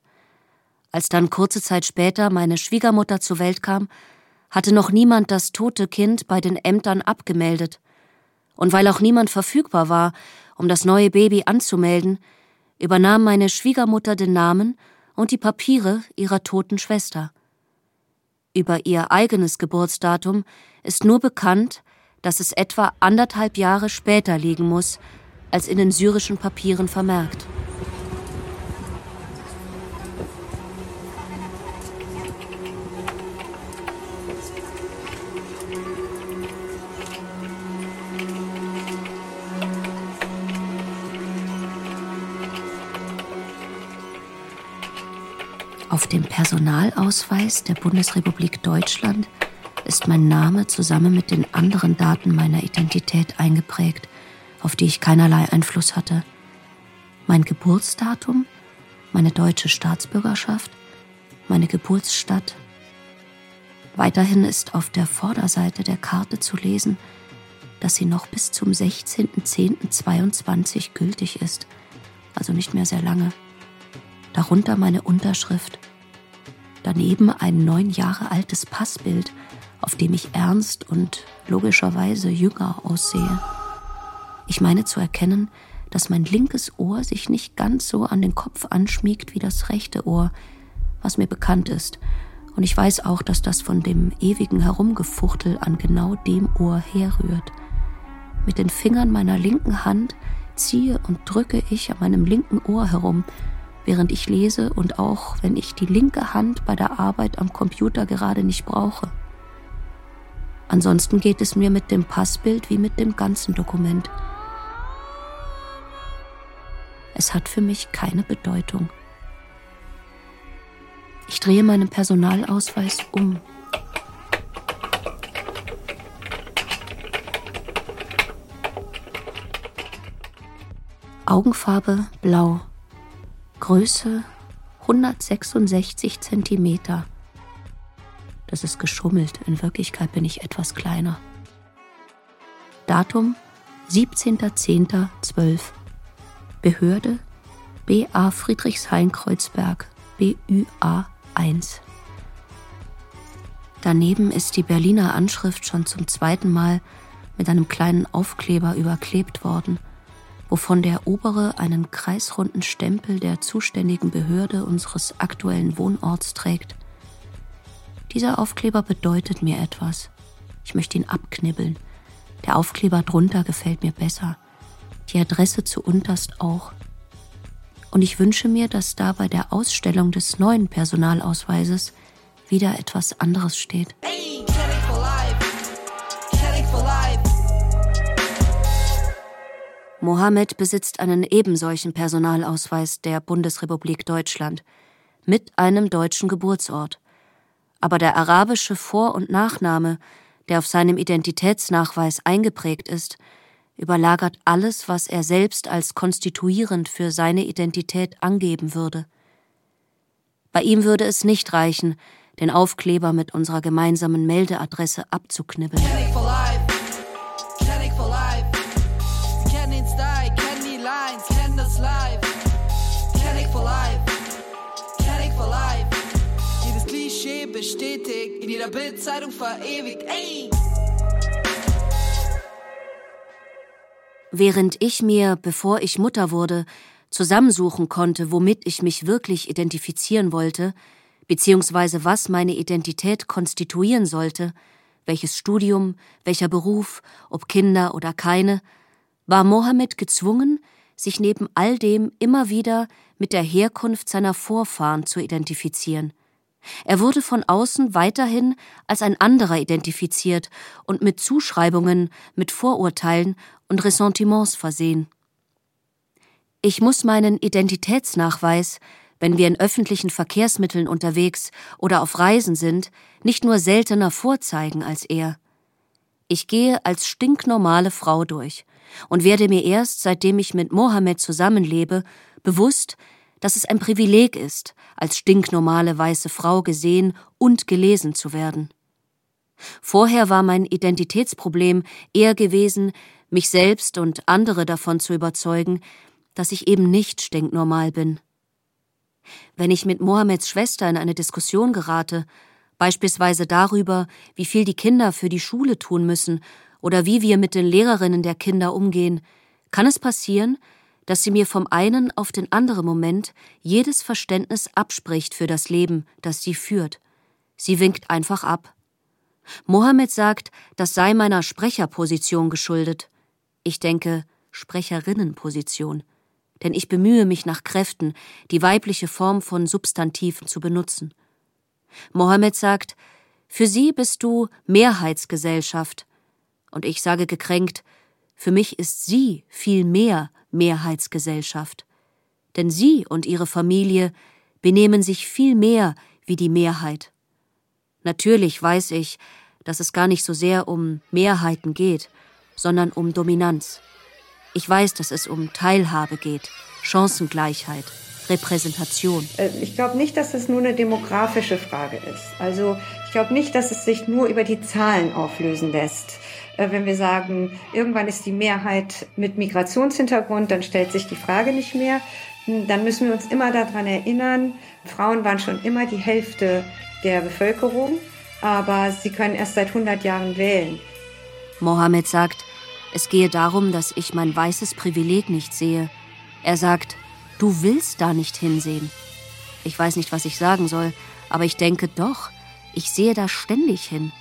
Als dann kurze Zeit später meine Schwiegermutter zur Welt kam, hatte noch niemand das tote Kind bei den Ämtern abgemeldet. Und weil auch niemand verfügbar war, um das neue Baby anzumelden, übernahm meine Schwiegermutter den Namen und die Papiere ihrer toten Schwester. Über ihr eigenes Geburtsdatum ist nur bekannt, dass es etwa anderthalb Jahre später liegen muss, als in den syrischen Papieren vermerkt. Auf dem Personalausweis der Bundesrepublik Deutschland ist mein Name zusammen mit den anderen Daten meiner Identität eingeprägt, auf die ich keinerlei Einfluss hatte. Mein Geburtsdatum, meine deutsche Staatsbürgerschaft, meine Geburtsstadt. Weiterhin ist auf der Vorderseite der Karte zu lesen, dass sie noch bis zum 16.10.22 gültig ist, also nicht mehr sehr lange darunter meine Unterschrift. Daneben ein neun Jahre altes Passbild, auf dem ich ernst und logischerweise jünger aussehe. Ich meine zu erkennen, dass mein linkes Ohr sich nicht ganz so an den Kopf anschmiegt wie das rechte Ohr, was mir bekannt ist, und ich weiß auch, dass das von dem ewigen Herumgefuchtel an genau dem Ohr herrührt. Mit den Fingern meiner linken Hand ziehe und drücke ich an meinem linken Ohr herum, während ich lese und auch wenn ich die linke Hand bei der Arbeit am Computer gerade nicht brauche. Ansonsten geht es mir mit dem Passbild wie mit dem ganzen Dokument. Es hat für mich keine Bedeutung. Ich drehe meinen Personalausweis um. Augenfarbe blau. Größe 166 Zentimeter. Das ist geschummelt, in Wirklichkeit bin ich etwas kleiner. Datum 17.10.12. Behörde BA Friedrichshain-Kreuzberg, BÜA 1. Daneben ist die Berliner Anschrift schon zum zweiten Mal mit einem kleinen Aufkleber überklebt worden – wovon der obere einen kreisrunden Stempel der zuständigen Behörde unseres aktuellen Wohnorts trägt. Dieser Aufkleber bedeutet mir etwas. Ich möchte ihn abknibbeln. Der Aufkleber drunter gefällt mir besser. Die Adresse zu unterst auch. Und ich wünsche mir, dass da bei der Ausstellung des neuen Personalausweises wieder etwas anderes steht. Hey! Mohammed besitzt einen ebensolchen Personalausweis der Bundesrepublik Deutschland mit einem deutschen Geburtsort. Aber der arabische Vor- und Nachname, der auf seinem Identitätsnachweis eingeprägt ist, überlagert alles, was er selbst als konstituierend für seine Identität angeben würde. Bei ihm würde es nicht reichen, den Aufkleber mit unserer gemeinsamen Meldeadresse abzuknibbeln. Jeder Bildzeitung verewigt, ey! Während ich mir, bevor ich Mutter wurde, zusammensuchen konnte, womit ich mich wirklich identifizieren wollte, beziehungsweise was meine Identität konstituieren sollte, welches Studium, welcher Beruf, ob Kinder oder keine, war Mohammed gezwungen, sich neben all dem immer wieder mit der Herkunft seiner Vorfahren zu identifizieren – er wurde von außen weiterhin als ein anderer identifiziert und mit Zuschreibungen, mit Vorurteilen und Ressentiments versehen. Ich muss meinen Identitätsnachweis, wenn wir in öffentlichen Verkehrsmitteln unterwegs oder auf Reisen sind, nicht nur seltener vorzeigen als er. Ich gehe als stinknormale Frau durch und werde mir erst, seitdem ich mit Mohammed zusammenlebe, bewusst, dass es ein Privileg ist, als stinknormale weiße Frau gesehen und gelesen zu werden. Vorher war mein Identitätsproblem eher gewesen, mich selbst und andere davon zu überzeugen, dass ich eben nicht stinknormal bin. Wenn ich mit Mohammeds Schwester in eine Diskussion gerate, beispielsweise darüber, wie viel die Kinder für die Schule tun müssen oder wie wir mit den Lehrerinnen der Kinder umgehen, kann es passieren, dass sie mir vom einen auf den anderen Moment jedes Verständnis abspricht für das Leben, das sie führt. Sie winkt einfach ab. Mohammed sagt, das sei meiner Sprecherposition geschuldet. Ich denke, Sprecherinnenposition. Denn ich bemühe mich nach Kräften, die weibliche Form von Substantiven zu benutzen. Mohammed sagt, für sie bist du Mehrheitsgesellschaft. Und ich sage gekränkt, für mich ist sie viel mehr Mehrheitsgesellschaft. Denn sie und ihre Familie benehmen sich viel mehr wie die Mehrheit. Natürlich weiß ich, dass es gar nicht so sehr um Mehrheiten geht, sondern um Dominanz. Ich weiß, dass es um Teilhabe geht, Chancengleichheit, Repräsentation. Äh, ich glaube nicht, dass es nur eine demografische Frage ist. Also ich glaube nicht, dass es sich nur über die Zahlen auflösen lässt. Äh, wenn wir sagen, irgendwann ist die Mehrheit mit Migrationshintergrund, dann stellt sich die Frage nicht mehr. Hm, dann müssen wir uns immer daran erinnern, Frauen waren schon immer die Hälfte der Bevölkerung, aber sie können erst seit 100 Jahren wählen. Mohammed sagt, es gehe darum, dass ich mein weißes Privileg nicht sehe. Er sagt, du willst da nicht hinsehen. Ich weiß nicht, was ich sagen soll, aber ich denke doch, ich sehe da ständig hin.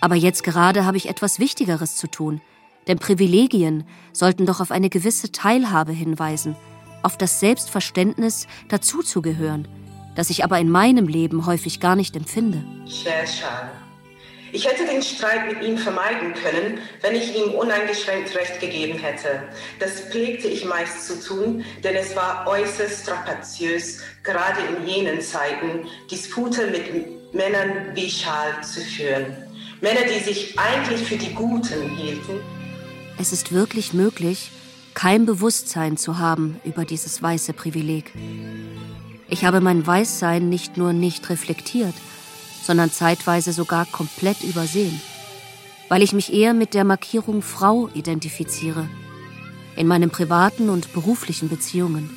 Aber jetzt gerade habe ich etwas Wichtigeres zu tun, denn Privilegien sollten doch auf eine gewisse Teilhabe hinweisen, auf das Selbstverständnis, dazuzugehören, das ich aber in meinem Leben häufig gar nicht empfinde. Ich hätte den Streit mit ihm vermeiden können, wenn ich ihm uneingeschränkt Recht gegeben hätte. Das pflegte ich meist zu tun, denn es war äußerst strapaziös, gerade in jenen Zeiten, Dispute mit Männern wie Charles zu führen. Männer, die sich eigentlich für die Guten hielten. Es ist wirklich möglich, kein Bewusstsein zu haben über dieses weiße Privileg. Ich habe mein Weißsein nicht nur nicht reflektiert, sondern zeitweise sogar komplett übersehen, weil ich mich eher mit der Markierung Frau identifiziere, in meinen privaten und beruflichen Beziehungen.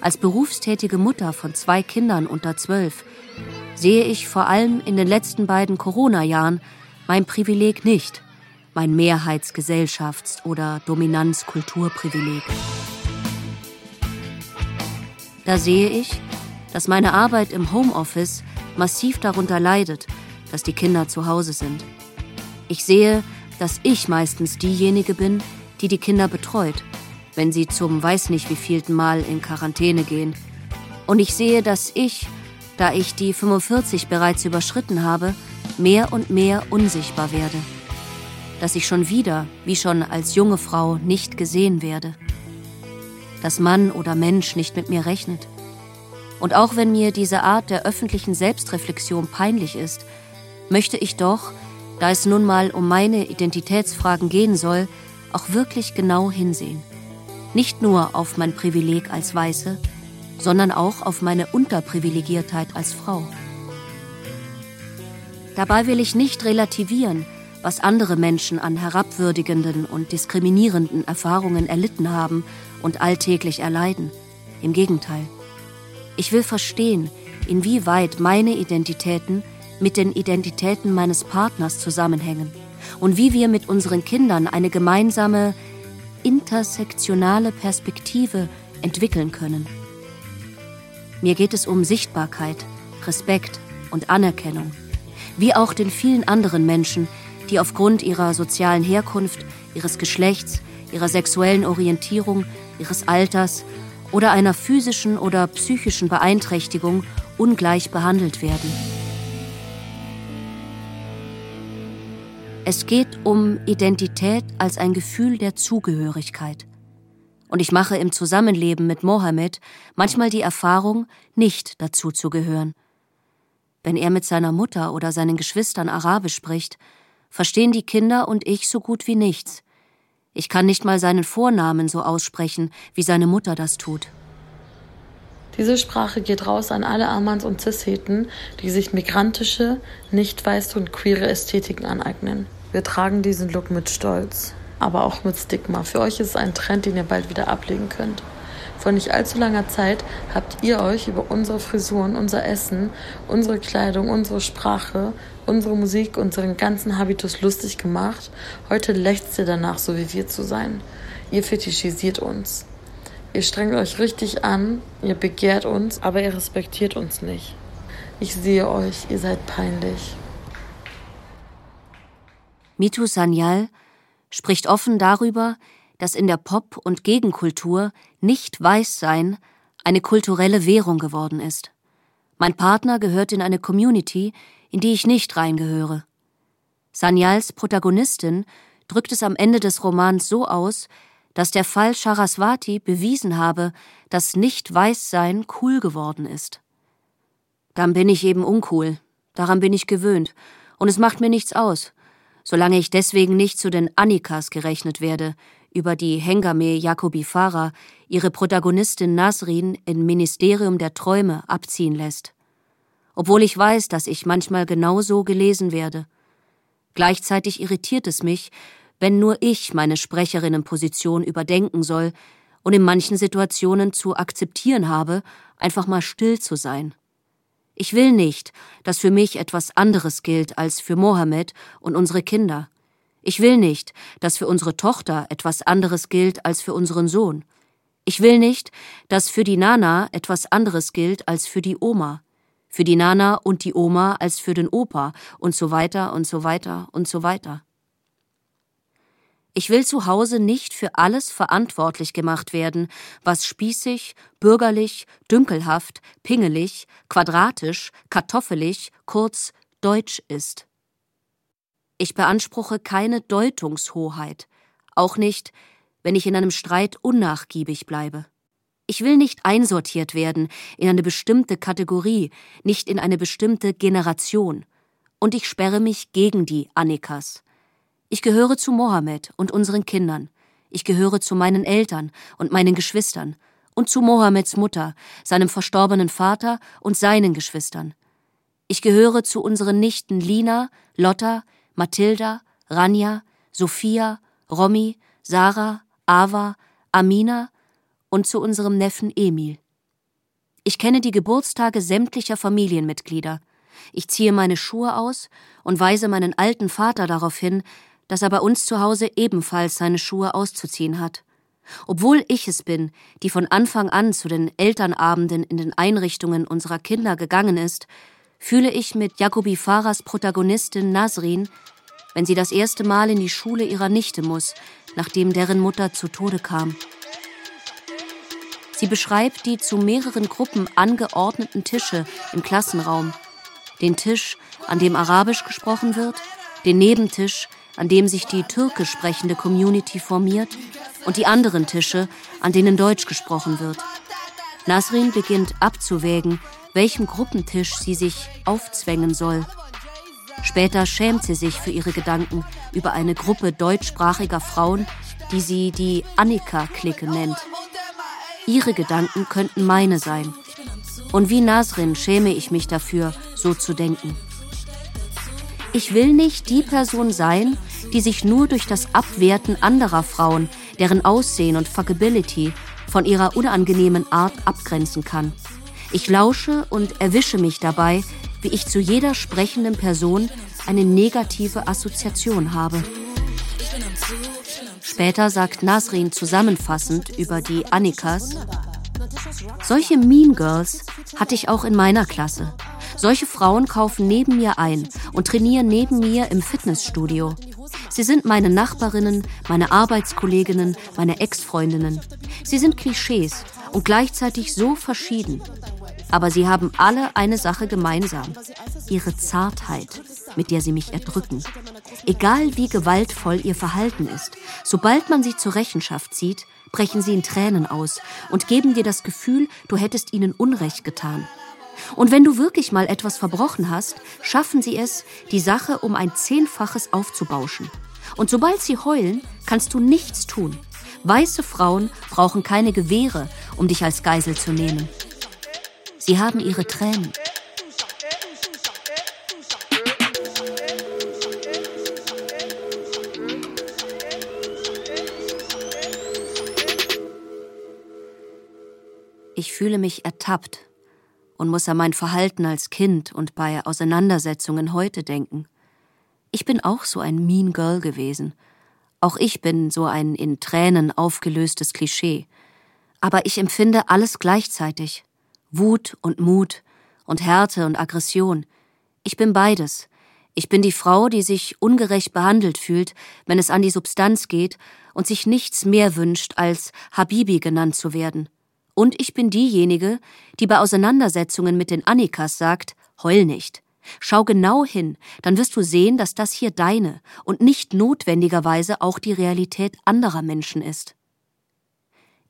Als berufstätige Mutter von zwei Kindern unter zwölf sehe ich vor allem in den letzten beiden Corona-Jahren mein Privileg nicht, mein Mehrheitsgesellschafts- oder Dominanzkulturprivileg. Da sehe ich, dass meine Arbeit im Homeoffice massiv darunter leidet, dass die Kinder zu Hause sind. Ich sehe, dass ich meistens diejenige bin, die die Kinder betreut, wenn sie zum weiß nicht wievielten Mal in Quarantäne gehen. Und ich sehe, dass ich, da ich die 45 bereits überschritten habe, mehr und mehr unsichtbar werde. Dass ich schon wieder, wie schon als junge Frau, nicht gesehen werde. Dass Mann oder Mensch nicht mit mir rechnet und auch wenn mir diese Art der öffentlichen Selbstreflexion peinlich ist, möchte ich doch, da es nun mal um meine Identitätsfragen gehen soll, auch wirklich genau hinsehen. Nicht nur auf mein Privileg als Weiße, sondern auch auf meine Unterprivilegiertheit als Frau. Dabei will ich nicht relativieren, was andere Menschen an herabwürdigenden und diskriminierenden Erfahrungen erlitten haben und alltäglich erleiden. Im Gegenteil. Ich will verstehen, inwieweit meine Identitäten mit den Identitäten meines Partners zusammenhängen und wie wir mit unseren Kindern eine gemeinsame intersektionale Perspektive entwickeln können. Mir geht es um Sichtbarkeit, Respekt und Anerkennung, wie auch den vielen anderen Menschen, die aufgrund ihrer sozialen Herkunft, ihres Geschlechts, ihrer sexuellen Orientierung, ihres Alters oder einer physischen oder psychischen Beeinträchtigung ungleich behandelt werden. Es geht um Identität als ein Gefühl der Zugehörigkeit. Und ich mache im Zusammenleben mit Mohammed manchmal die Erfahrung, nicht dazu zu gehören. Wenn er mit seiner Mutter oder seinen Geschwistern Arabisch spricht, verstehen die Kinder und ich so gut wie nichts. Ich kann nicht mal seinen Vornamen so aussprechen, wie seine Mutter das tut. Diese Sprache geht raus an alle Amans und Cisheten, die sich migrantische, nicht weiße und queere Ästhetiken aneignen. Wir tragen diesen Look mit Stolz, aber auch mit Stigma. Für euch ist es ein Trend, den ihr bald wieder ablegen könnt. Vor nicht allzu langer Zeit habt ihr euch über unsere Frisuren, unser Essen, unsere Kleidung, unsere Sprache, unsere Musik, unseren ganzen Habitus lustig gemacht. Heute lechzt ihr danach, so wie wir zu sein. Ihr fetischisiert uns. Ihr strengt euch richtig an, ihr begehrt uns, aber ihr respektiert uns nicht. Ich sehe euch, ihr seid peinlich. Mitu Sanyal spricht offen darüber, dass in der Pop- und Gegenkultur nicht Weißsein eine kulturelle Währung geworden ist. Mein Partner gehört in eine Community, in die ich nicht reingehöre. Sanyals Protagonistin drückt es am Ende des Romans so aus, dass der Fall Charaswati bewiesen habe, dass Nicht-Weißsein cool geworden ist. Dann bin ich eben uncool. Daran bin ich gewöhnt. Und es macht mir nichts aus. Solange ich deswegen nicht zu den Annikas gerechnet werde, über die Hengame Jacobi Farah ihre Protagonistin Nasrin in Ministerium der Träume abziehen lässt. Obwohl ich weiß, dass ich manchmal genauso gelesen werde. Gleichzeitig irritiert es mich, wenn nur ich meine Sprecherinnenposition überdenken soll und in manchen Situationen zu akzeptieren habe, einfach mal still zu sein. Ich will nicht, dass für mich etwas anderes gilt als für Mohammed und unsere Kinder. Ich will nicht, dass für unsere Tochter etwas anderes gilt als für unseren Sohn. Ich will nicht, dass für die Nana etwas anderes gilt als für die Oma, für die Nana und die Oma als für den Opa und so weiter und so weiter und so weiter. Ich will zu Hause nicht für alles verantwortlich gemacht werden, was spießig, bürgerlich, dünkelhaft, pingelig, quadratisch, kartoffelig, kurz deutsch ist. Ich beanspruche keine Deutungshoheit, auch nicht, wenn ich in einem Streit unnachgiebig bleibe. Ich will nicht einsortiert werden in eine bestimmte Kategorie, nicht in eine bestimmte Generation. Und ich sperre mich gegen die Annikas. Ich gehöre zu Mohammed und unseren Kindern. Ich gehöre zu meinen Eltern und meinen Geschwistern und zu Mohammeds Mutter, seinem verstorbenen Vater und seinen Geschwistern. Ich gehöre zu unseren Nichten Lina, Lotta, Mathilda, Rania, Sophia, Romy, Sarah, Ava, Amina und zu unserem Neffen Emil. Ich kenne die Geburtstage sämtlicher Familienmitglieder. Ich ziehe meine Schuhe aus und weise meinen alten Vater darauf hin, dass er bei uns zu Hause ebenfalls seine Schuhe auszuziehen hat. Obwohl ich es bin, die von Anfang an zu den Elternabenden in den Einrichtungen unserer Kinder gegangen ist, fühle ich mit Jacobi Fahrers Protagonistin Nasrin, wenn sie das erste Mal in die Schule ihrer Nichte muss, nachdem deren Mutter zu Tode kam. Sie beschreibt die zu mehreren Gruppen angeordneten Tische im Klassenraum. Den Tisch, an dem Arabisch gesprochen wird, den Nebentisch, an dem sich die türkisch sprechende Community formiert, und die anderen Tische, an denen Deutsch gesprochen wird. Nasrin beginnt abzuwägen, welchem Gruppentisch sie sich aufzwängen soll. Später schämt sie sich für ihre Gedanken über eine Gruppe deutschsprachiger Frauen, die sie die Annika-Clique nennt. Ihre Gedanken könnten meine sein. Und wie Nasrin schäme ich mich dafür, so zu denken. Ich will nicht die Person sein, die sich nur durch das Abwerten anderer Frauen, deren Aussehen und Fuckability von ihrer unangenehmen Art abgrenzen kann. Ich lausche und erwische mich dabei, wie ich zu jeder sprechenden Person eine negative Assoziation habe. Später sagt Nasrin zusammenfassend über die Annikas, solche Mean Girls hatte ich auch in meiner Klasse. Solche Frauen kaufen neben mir ein und trainieren neben mir im Fitnessstudio. Sie sind meine Nachbarinnen, meine Arbeitskolleginnen, meine Ex-Freundinnen. Sie sind Klischees und gleichzeitig so verschieden. Aber sie haben alle eine Sache gemeinsam. Ihre Zartheit, mit der sie mich erdrücken. Egal wie gewaltvoll ihr Verhalten ist, sobald man sie zur Rechenschaft zieht, brechen sie in Tränen aus und geben dir das Gefühl, du hättest ihnen Unrecht getan. Und wenn du wirklich mal etwas verbrochen hast, schaffen sie es, die Sache um ein Zehnfaches aufzubauschen. Und sobald sie heulen, kannst du nichts tun. Weiße Frauen brauchen keine Gewehre, um dich als Geisel zu nehmen. Sie haben ihre Tränen. Ich fühle mich ertappt und muss an mein Verhalten als Kind und bei Auseinandersetzungen heute denken. Ich bin auch so ein Mean Girl gewesen. Auch ich bin so ein in Tränen aufgelöstes Klischee. Aber ich empfinde alles gleichzeitig. Wut und Mut und Härte und Aggression. Ich bin beides. Ich bin die Frau, die sich ungerecht behandelt fühlt, wenn es an die Substanz geht und sich nichts mehr wünscht, als Habibi genannt zu werden. Und ich bin diejenige, die bei Auseinandersetzungen mit den Annikas sagt, heul nicht. Schau genau hin, dann wirst du sehen, dass das hier deine und nicht notwendigerweise auch die Realität anderer Menschen ist.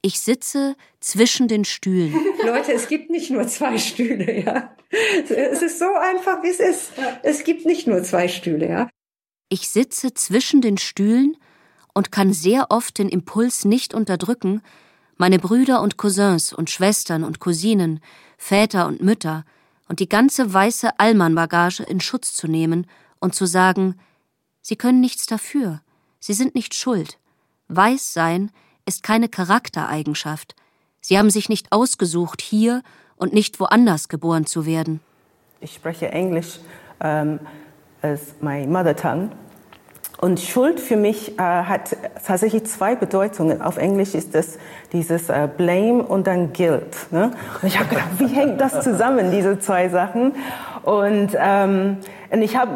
Ich sitze zwischen den Stühlen. <laughs> Leute, es gibt nicht nur zwei Stühle, ja. Es ist so einfach, wie es ist. Es gibt nicht nur zwei Stühle, ja. Ich sitze zwischen den Stühlen und kann sehr oft den Impuls nicht unterdrücken, meine Brüder und Cousins und Schwestern und Cousinen, Väter und Mütter und die ganze weiße Allmann-Bagage in Schutz zu nehmen und zu sagen, sie können nichts dafür, sie sind nicht schuld. Weiß sein ist keine Charaktereigenschaft. Sie haben sich nicht ausgesucht, hier und nicht woanders geboren zu werden. Ich spreche Englisch um, as my mother tongue. Und Schuld für mich äh, hat tatsächlich zwei Bedeutungen. Auf Englisch ist das dieses äh, Blame und dann Guilt. Ne? Und ich habe gedacht, wie hängt das zusammen, diese zwei Sachen? Und, ähm, und ich habe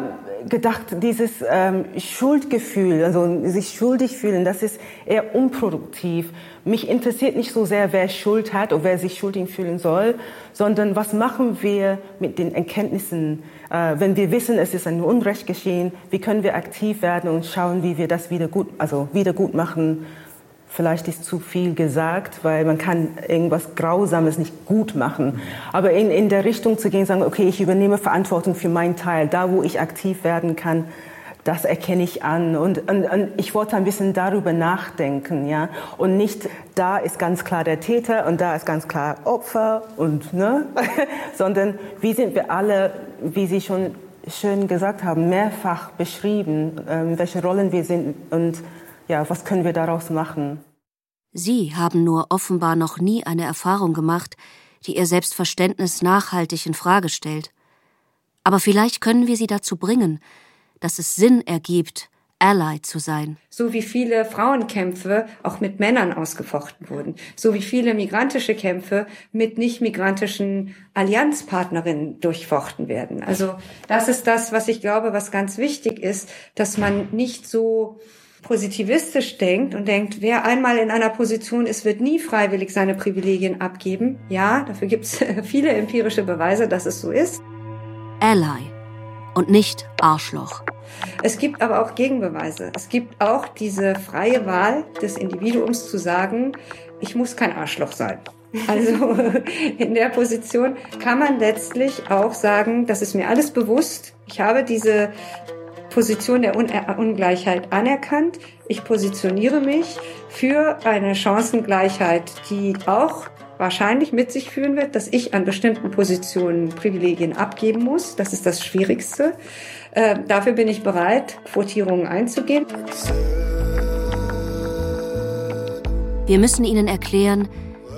gedacht, dieses ähm, Schuldgefühl, also sich schuldig fühlen, das ist eher unproduktiv. Mich interessiert nicht so sehr, wer Schuld hat oder wer sich schuldig fühlen soll, sondern was machen wir mit den Erkenntnissen, äh, wenn wir wissen, es ist ein Unrecht geschehen, wie können wir aktiv werden und schauen, wie wir das wieder gut, also wieder gut machen Vielleicht ist zu viel gesagt, weil man kann irgendwas Grausames nicht gut machen. Aber in, in der Richtung zu gehen, sagen, okay, ich übernehme Verantwortung für meinen Teil, da wo ich aktiv werden kann, das erkenne ich an. Und, und, und ich wollte ein bisschen darüber nachdenken, ja. Und nicht, da ist ganz klar der Täter und da ist ganz klar Opfer und, ne, <laughs> sondern wie sind wir alle, wie Sie schon schön gesagt haben, mehrfach beschrieben, ähm, welche Rollen wir sind und ja, was können wir daraus machen? Sie haben nur offenbar noch nie eine Erfahrung gemacht, die ihr Selbstverständnis nachhaltig in Frage stellt. Aber vielleicht können wir sie dazu bringen, dass es Sinn ergibt, Ally zu sein. So wie viele Frauenkämpfe auch mit Männern ausgefochten wurden. So wie viele migrantische Kämpfe mit nicht migrantischen Allianzpartnerinnen durchfochten werden. Also das ist das, was ich glaube, was ganz wichtig ist, dass man nicht so positivistisch denkt und denkt, wer einmal in einer Position ist, wird nie freiwillig seine Privilegien abgeben. Ja, dafür gibt es <laughs> viele empirische Beweise, dass es so ist. Ally und nicht Arschloch. Es gibt aber auch Gegenbeweise. Es gibt auch diese freie Wahl des Individuums zu sagen, ich muss kein Arschloch sein. Also <laughs> in der Position kann man letztlich auch sagen, das ist mir alles bewusst. Ich habe diese Position der Un äh, Ungleichheit anerkannt. Ich positioniere mich für eine Chancengleichheit, die auch wahrscheinlich mit sich führen wird, dass ich an bestimmten Positionen Privilegien abgeben muss. Das ist das Schwierigste. Äh, dafür bin ich bereit, Quotierungen einzugehen. Wir müssen Ihnen erklären,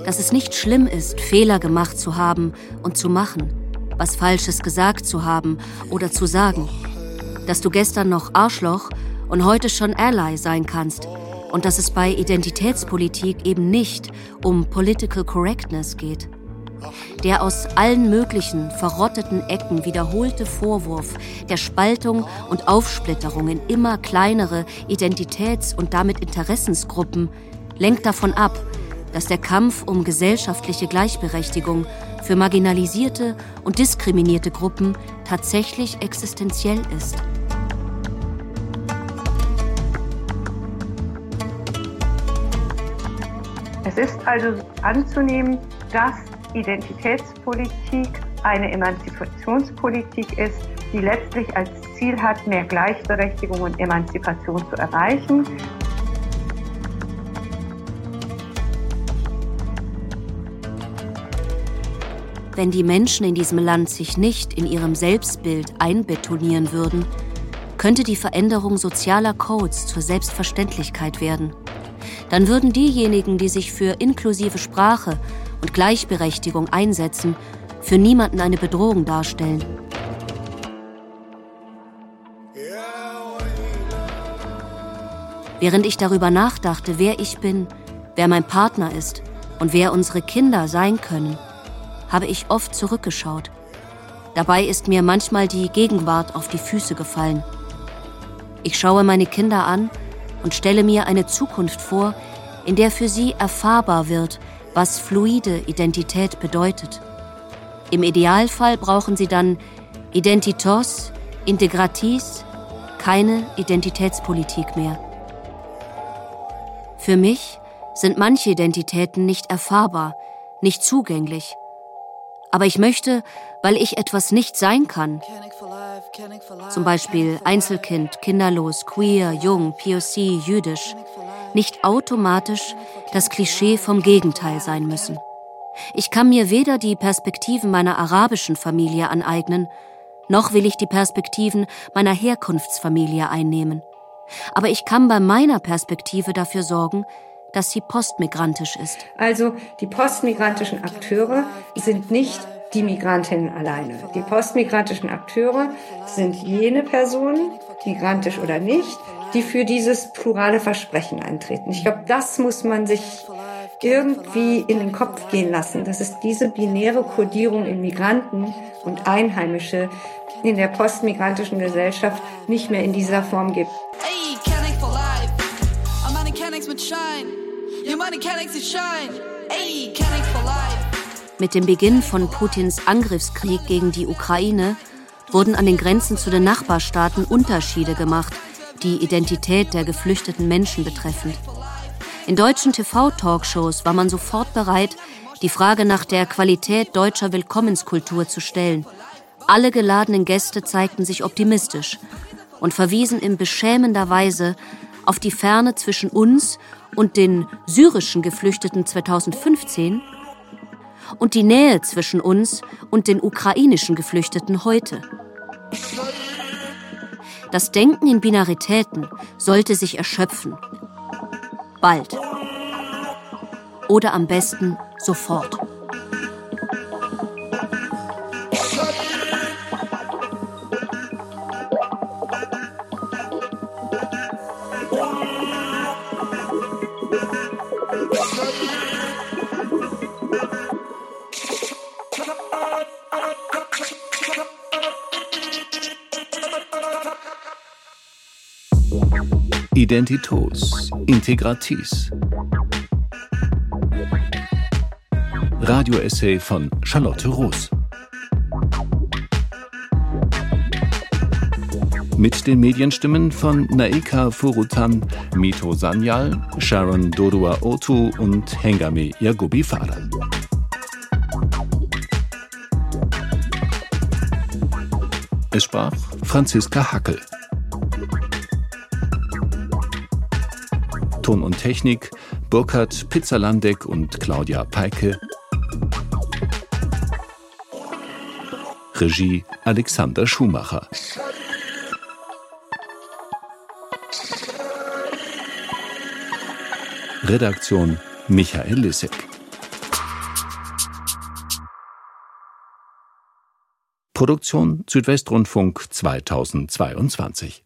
dass es nicht schlimm ist, Fehler gemacht zu haben und zu machen, was Falsches gesagt zu haben oder zu sagen dass du gestern noch Arschloch und heute schon Ally sein kannst und dass es bei Identitätspolitik eben nicht um Political Correctness geht. Der aus allen möglichen verrotteten Ecken wiederholte Vorwurf der Spaltung und Aufsplitterung in immer kleinere Identitäts- und damit Interessensgruppen lenkt davon ab, dass der Kampf um gesellschaftliche Gleichberechtigung für marginalisierte und diskriminierte Gruppen tatsächlich existenziell ist. Es ist also anzunehmen, dass Identitätspolitik eine Emanzipationspolitik ist, die letztlich als Ziel hat, mehr Gleichberechtigung und Emanzipation zu erreichen. Wenn die Menschen in diesem Land sich nicht in ihrem Selbstbild einbetonieren würden, könnte die Veränderung sozialer Codes zur Selbstverständlichkeit werden dann würden diejenigen, die sich für inklusive Sprache und Gleichberechtigung einsetzen, für niemanden eine Bedrohung darstellen. Während ich darüber nachdachte, wer ich bin, wer mein Partner ist und wer unsere Kinder sein können, habe ich oft zurückgeschaut. Dabei ist mir manchmal die Gegenwart auf die Füße gefallen. Ich schaue meine Kinder an und stelle mir eine Zukunft vor, in der für sie erfahrbar wird, was fluide Identität bedeutet. Im Idealfall brauchen sie dann Identitos, Integratis, keine Identitätspolitik mehr. Für mich sind manche Identitäten nicht erfahrbar, nicht zugänglich. Aber ich möchte, weil ich etwas nicht sein kann, zum Beispiel Einzelkind, kinderlos, queer, jung, POC, jüdisch, nicht automatisch das Klischee vom Gegenteil sein müssen. Ich kann mir weder die Perspektiven meiner arabischen Familie aneignen, noch will ich die Perspektiven meiner Herkunftsfamilie einnehmen. Aber ich kann bei meiner Perspektive dafür sorgen, dass sie postmigrantisch ist. Also die postmigrantischen Akteure sind nicht die Migrantinnen alleine. Die postmigrantischen Akteure sind jene Personen, migrantisch oder nicht, die für dieses plurale Versprechen eintreten. Ich glaube, das muss man sich irgendwie in den Kopf gehen lassen, dass es diese binäre Kodierung in Migranten und Einheimische in der postmigrantischen Gesellschaft nicht mehr in dieser Form gibt. Hey, Mit dem Beginn von Putins Angriffskrieg gegen die Ukraine wurden an den Grenzen zu den Nachbarstaaten Unterschiede gemacht, die Identität der geflüchteten Menschen betreffend. In deutschen TV-Talkshows war man sofort bereit, die Frage nach der Qualität deutscher Willkommenskultur zu stellen. Alle geladenen Gäste zeigten sich optimistisch und verwiesen in beschämender Weise auf die Ferne zwischen uns und den syrischen Geflüchteten 2015 und die Nähe zwischen uns und den ukrainischen Geflüchteten heute. Das Denken in Binaritäten sollte sich erschöpfen. Bald. Oder am besten sofort. Identitos, Integratis. Radioessay von Charlotte Roos. Mit den Medienstimmen von Naika Furutan, Mito Sanyal, Sharon Dodua Otu und Hengame Yagubi Fara. Es sprach Franziska Hackel. Technik Burkhard Pizzalandek und Claudia Peike. Regie Alexander Schumacher. Redaktion Michael Lissek. Produktion Südwestrundfunk 2022